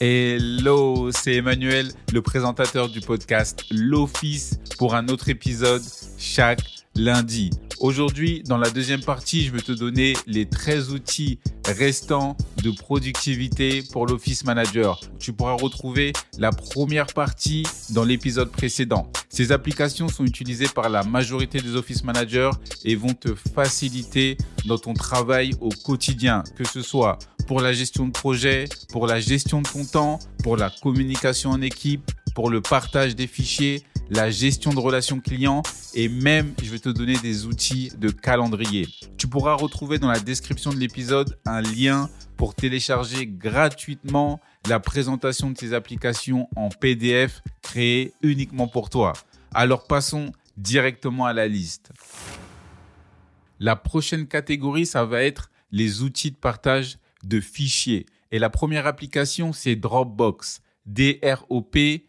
Hello, c'est Emmanuel, le présentateur du podcast L'Office pour un autre épisode chaque lundi. Aujourd'hui, dans la deuxième partie, je vais te donner les 13 outils restants de productivité pour l'Office Manager. Tu pourras retrouver la première partie dans l'épisode précédent. Ces applications sont utilisées par la majorité des Office Managers et vont te faciliter dans ton travail au quotidien, que ce soit pour la gestion de projet, pour la gestion de ton temps, pour la communication en équipe, pour le partage des fichiers, la gestion de relations clients et même je vais te donner des outils de calendrier. Tu pourras retrouver dans la description de l'épisode un lien pour télécharger gratuitement la présentation de ces applications en PDF créée uniquement pour toi. Alors passons directement à la liste. La prochaine catégorie, ça va être les outils de partage de fichiers. Et la première application, c'est Dropbox. D-R-O-P-B-O-X.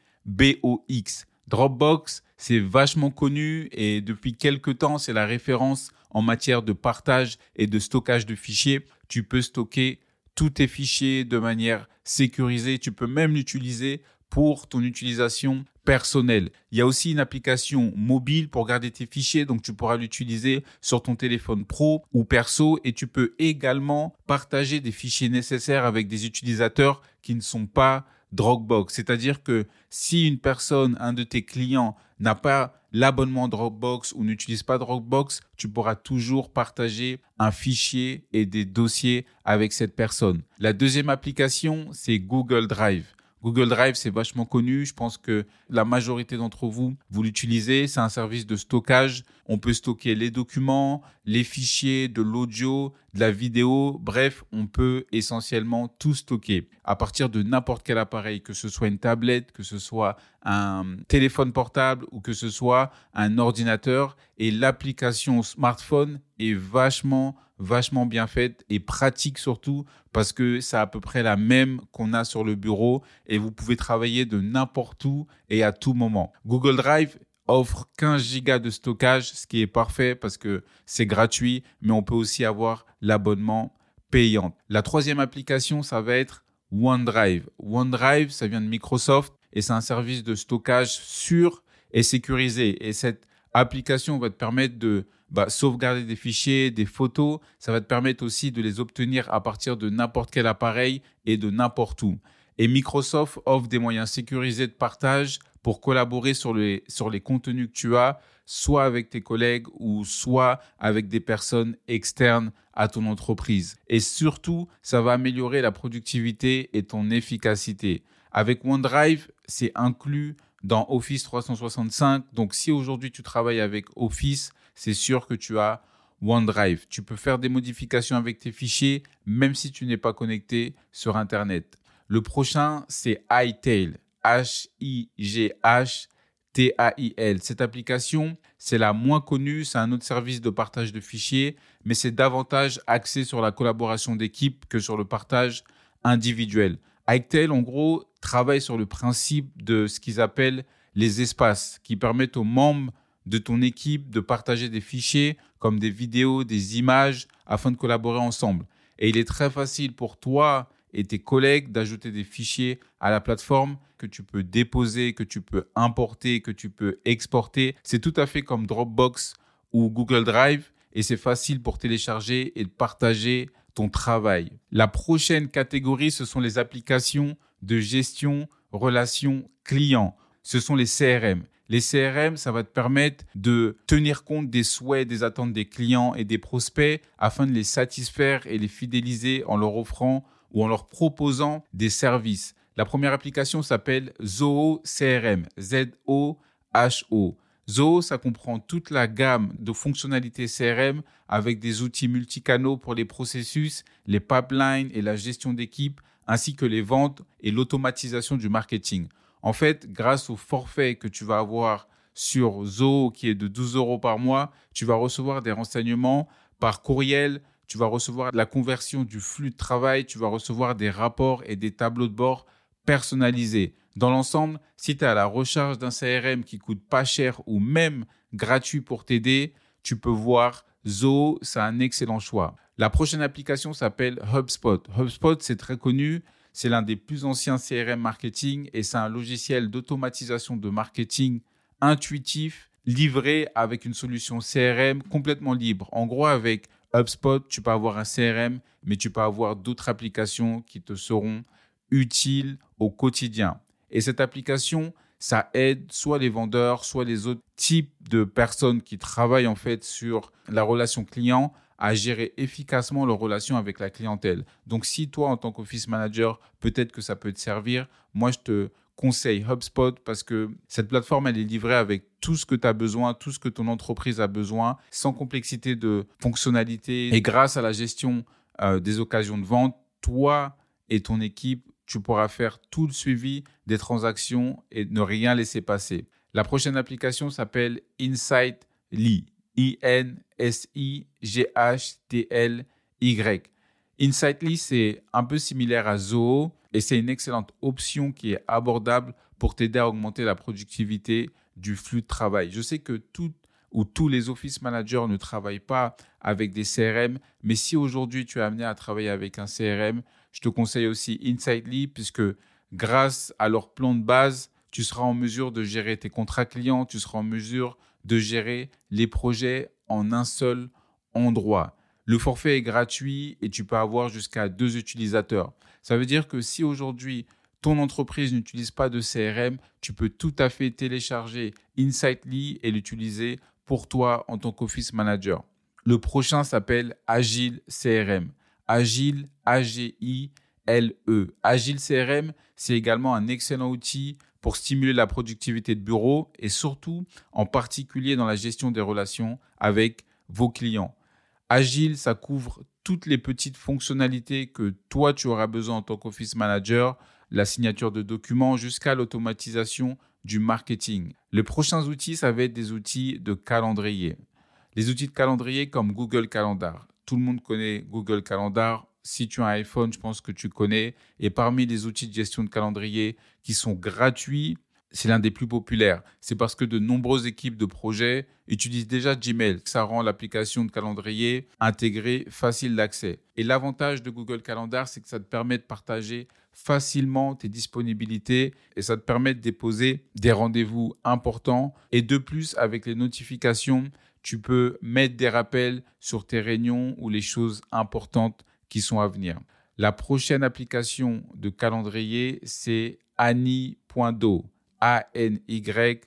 Dropbox, c'est vachement connu et depuis quelques temps, c'est la référence en matière de partage et de stockage de fichiers. Tu peux stocker tous tes fichiers de manière sécurisée. Tu peux même l'utiliser pour ton utilisation personnelle. Il y a aussi une application mobile pour garder tes fichiers, donc tu pourras l'utiliser sur ton téléphone pro ou perso et tu peux également partager des fichiers nécessaires avec des utilisateurs qui ne sont pas Dropbox. C'est-à-dire que si une personne, un de tes clients n'a pas l'abonnement Dropbox ou n'utilise pas Dropbox, tu pourras toujours partager un fichier et des dossiers avec cette personne. La deuxième application, c'est Google Drive. Google Drive, c'est vachement connu. Je pense que la majorité d'entre vous, vous l'utilisez. C'est un service de stockage. On peut stocker les documents, les fichiers, de l'audio, de la vidéo. Bref, on peut essentiellement tout stocker à partir de n'importe quel appareil, que ce soit une tablette, que ce soit un téléphone portable ou que ce soit un ordinateur. Et l'application smartphone est vachement vachement bien faite et pratique surtout parce que c'est à peu près la même qu'on a sur le bureau et vous pouvez travailler de n'importe où et à tout moment. Google Drive offre 15 gigas de stockage, ce qui est parfait parce que c'est gratuit, mais on peut aussi avoir l'abonnement payant. La troisième application, ça va être OneDrive. OneDrive, ça vient de Microsoft et c'est un service de stockage sûr et sécurisé. Et cette application va te permettre de bah, sauvegarder des fichiers, des photos. Ça va te permettre aussi de les obtenir à partir de n'importe quel appareil et de n'importe où. Et Microsoft offre des moyens sécurisés de partage pour collaborer sur les, sur les contenus que tu as, soit avec tes collègues ou soit avec des personnes externes à ton entreprise. Et surtout, ça va améliorer la productivité et ton efficacité. Avec OneDrive, c'est inclus dans Office 365. Donc si aujourd'hui tu travailles avec Office, c'est sûr que tu as OneDrive. Tu peux faire des modifications avec tes fichiers, même si tu n'es pas connecté sur Internet. Le prochain, c'est iTail. H-I-G-H-T-A-I-L. Cette application, c'est la moins connue. C'est un autre service de partage de fichiers, mais c'est davantage axé sur la collaboration d'équipe que sur le partage individuel. iTail, en gros, travaille sur le principe de ce qu'ils appellent les espaces, qui permettent aux membres de ton équipe de partager des fichiers comme des vidéos, des images, afin de collaborer ensemble. Et il est très facile pour toi et tes collègues d'ajouter des fichiers à la plateforme que tu peux déposer, que tu peux importer, que tu peux exporter. C'est tout à fait comme Dropbox ou Google Drive et c'est facile pour télécharger et partager ton travail. La prochaine catégorie, ce sont les applications de gestion relations clients. Ce sont les CRM. Les CRM, ça va te permettre de tenir compte des souhaits, des attentes des clients et des prospects afin de les satisfaire et les fidéliser en leur offrant ou en leur proposant des services. La première application s'appelle Zoho CRM, Z-O-H-O. Zoho, ça comprend toute la gamme de fonctionnalités CRM avec des outils multicanaux pour les processus, les pipelines et la gestion d'équipe, ainsi que les ventes et l'automatisation du marketing. En fait, grâce au forfait que tu vas avoir sur Zoho, qui est de 12 euros par mois, tu vas recevoir des renseignements par courriel, tu vas recevoir la conversion du flux de travail, tu vas recevoir des rapports et des tableaux de bord personnalisés. Dans l'ensemble, si tu es à la recherche d'un CRM qui coûte pas cher ou même gratuit pour t'aider, tu peux voir Zoho, c'est un excellent choix. La prochaine application s'appelle HubSpot. HubSpot, c'est très connu. c'est l'un des plus anciens CRM marketing et c'est un logiciel d'automatisation de marketing intuitif livré avec une solution CRM complètement libre. En gros, avec HubSpot, tu peux avoir un CRM, mais tu peux avoir d'autres applications qui te seront utiles au quotidien. Et cette application, ça aide soit les vendeurs, soit les autres types de personnes qui travaillent en fait sur la relation client à gérer efficacement leur relation avec la clientèle. Donc si toi en tant qu'office manager, peut-être que ça peut te servir, moi je te conseille HubSpot parce que cette plateforme, elle est livrée avec tout ce que tu as besoin, tout ce que ton entreprise a besoin, sans complexité de fonctionnalité. Et grâce à la gestion euh, des occasions de vente, toi et ton équipe, tu pourras faire tout le suivi des transactions et ne rien laisser passer. La prochaine application s'appelle Insightly. I-N-S-I-G-H-T-L-Y. Insightly, c'est un peu similaire à Zoho et c'est une excellente option qui est abordable pour t'aider à augmenter la productivité du flux de travail. Je sais que ou tous les office managers ne travaillent pas avec des CRM, mais si aujourd'hui tu es amené à travailler avec un CRM, je te conseille aussi Insightly puisque grâce à leur plan de base, tu seras en mesure de gérer tes contrats clients, tu seras en mesure de gérer les projets en un seul endroit. Le forfait est gratuit et tu peux avoir jusqu'à deux utilisateurs. Ça veut dire que si aujourd'hui ton entreprise n'utilise pas de CRM, tu peux tout à fait télécharger Insightly et l'utiliser pour toi en tant qu'office manager. Le prochain s'appelle Agile CRM. Agile, A-G-I-L-E. Agile CRM, c'est également un excellent outil pour stimuler la productivité de bureau et surtout en particulier dans la gestion des relations avec vos clients. Agile, ça couvre toutes les petites fonctionnalités que toi tu auras besoin en tant qu'office manager, la signature de documents jusqu'à l'automatisation du marketing. Les prochains outils, ça va être des outils de calendrier. Les outils de calendrier comme Google Calendar. Tout le monde connaît Google Calendar. Si tu as un iPhone, je pense que tu connais. Et parmi les outils de gestion de calendrier qui sont gratuits, c'est l'un des plus populaires. C'est parce que de nombreuses équipes de projets utilisent déjà Gmail. Ça rend l'application de calendrier intégrée, facile d'accès. Et l'avantage de Google Calendar, c'est que ça te permet de partager facilement tes disponibilités et ça te permet de déposer des rendez-vous importants. Et de plus, avec les notifications, tu peux mettre des rappels sur tes réunions ou les choses importantes qui sont à venir. La prochaine application de calendrier, c'est Annie.do. A-N-Y.do.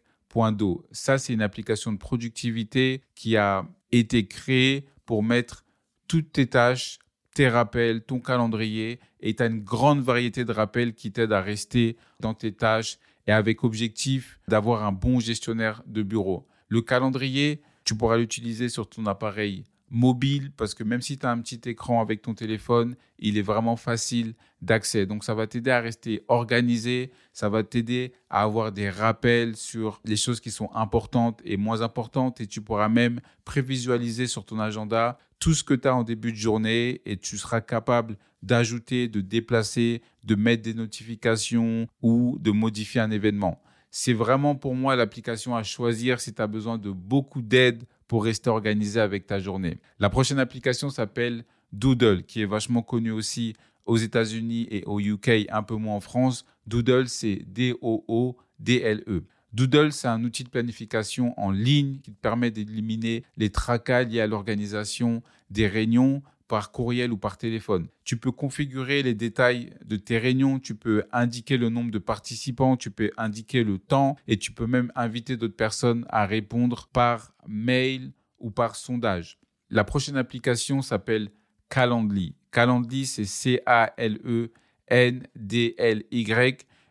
Ça, c'est une application de productivité qui a été créée pour mettre toutes tes tâches, tes rappels, ton calendrier, et tu as une grande variété de rappels qui t'aident à rester dans tes tâches et avec objectif d'avoir un bon gestionnaire de bureau. Le calendrier, tu pourras l'utiliser sur ton appareil mobile parce que même si tu as un petit écran avec ton téléphone, il est vraiment facile d'accès. Donc ça va t'aider à rester organisé, ça va t'aider à avoir des rappels sur les choses qui sont importantes et moins importantes et tu pourras même prévisualiser sur ton agenda tout ce que tu as en début de journée et tu seras capable d'ajouter, de déplacer, de mettre des notifications ou de modifier un événement. C'est vraiment pour moi l'application à choisir si tu as besoin de beaucoup d'aide pour rester organisé avec ta journée. La prochaine application s'appelle Doodle, qui est vachement connue aussi aux États-Unis et au UK, un peu moins en France. Doodle, c'est D-O-O-D-L-E. Doodle, c'est un outil de planification en ligne qui te permet d'éliminer les tracas liés à l'organisation des réunions, par courriel ou par téléphone. Tu peux configurer les détails de tes réunions, tu peux indiquer le nombre de participants, tu peux indiquer le temps et tu peux même inviter d'autres personnes à répondre par mail ou par sondage. La prochaine application s'appelle Calendly. Calendly, c'est C-A-L-E-N-D-L-Y.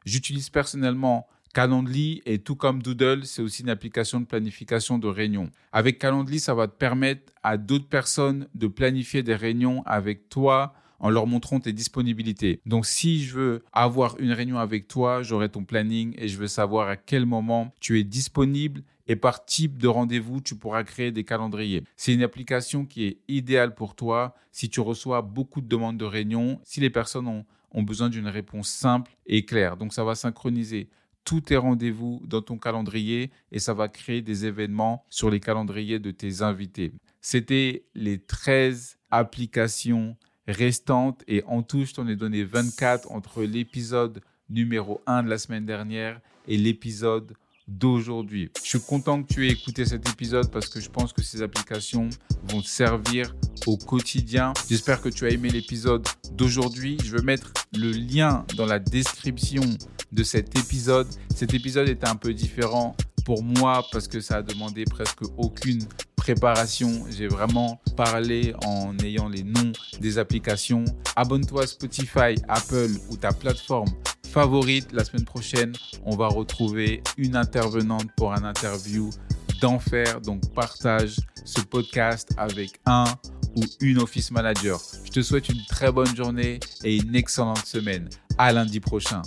J'utilise personnellement Calendly et tout comme Doodle, c'est aussi une application de planification de réunions. Avec Calendly, ça va te permettre à d'autres personnes de planifier des réunions avec toi en leur montrant tes disponibilités. Donc si je veux avoir une réunion avec toi, j'aurai ton planning et je veux savoir à quel moment tu es disponible et par type de rendez-vous, tu pourras créer des calendriers. C'est une application qui est idéale pour toi si tu reçois beaucoup de demandes de réunions, si les personnes ont, ont besoin d'une réponse simple et claire. Donc ça va synchroniser tous tes rendez-vous dans ton calendrier et ça va créer des événements sur les calendriers de tes invités. C'était les 13 applications restantes. Et en tout, je t'en ai donné 24 entre l'épisode numéro 1 de la semaine dernière et l'épisode d'aujourd'hui. Je suis content que tu aies écouté cet épisode parce que je pense que ces applications vont te servir au quotidien. J'espère que tu as aimé l'épisode d'aujourd'hui. Je vais mettre le lien dans la description de cet épisode. Cet épisode était un peu différent pour moi parce que ça a demandé presque aucune préparation. J'ai vraiment parlé en ayant les noms des applications. Abonne-toi à Spotify, Apple ou ta plateforme favorite. La semaine prochaine, on va retrouver une intervenante pour un interview d'enfer. Donc partage ce podcast avec un ou une office manager. Je te souhaite une très bonne journée et une excellente semaine. À lundi prochain.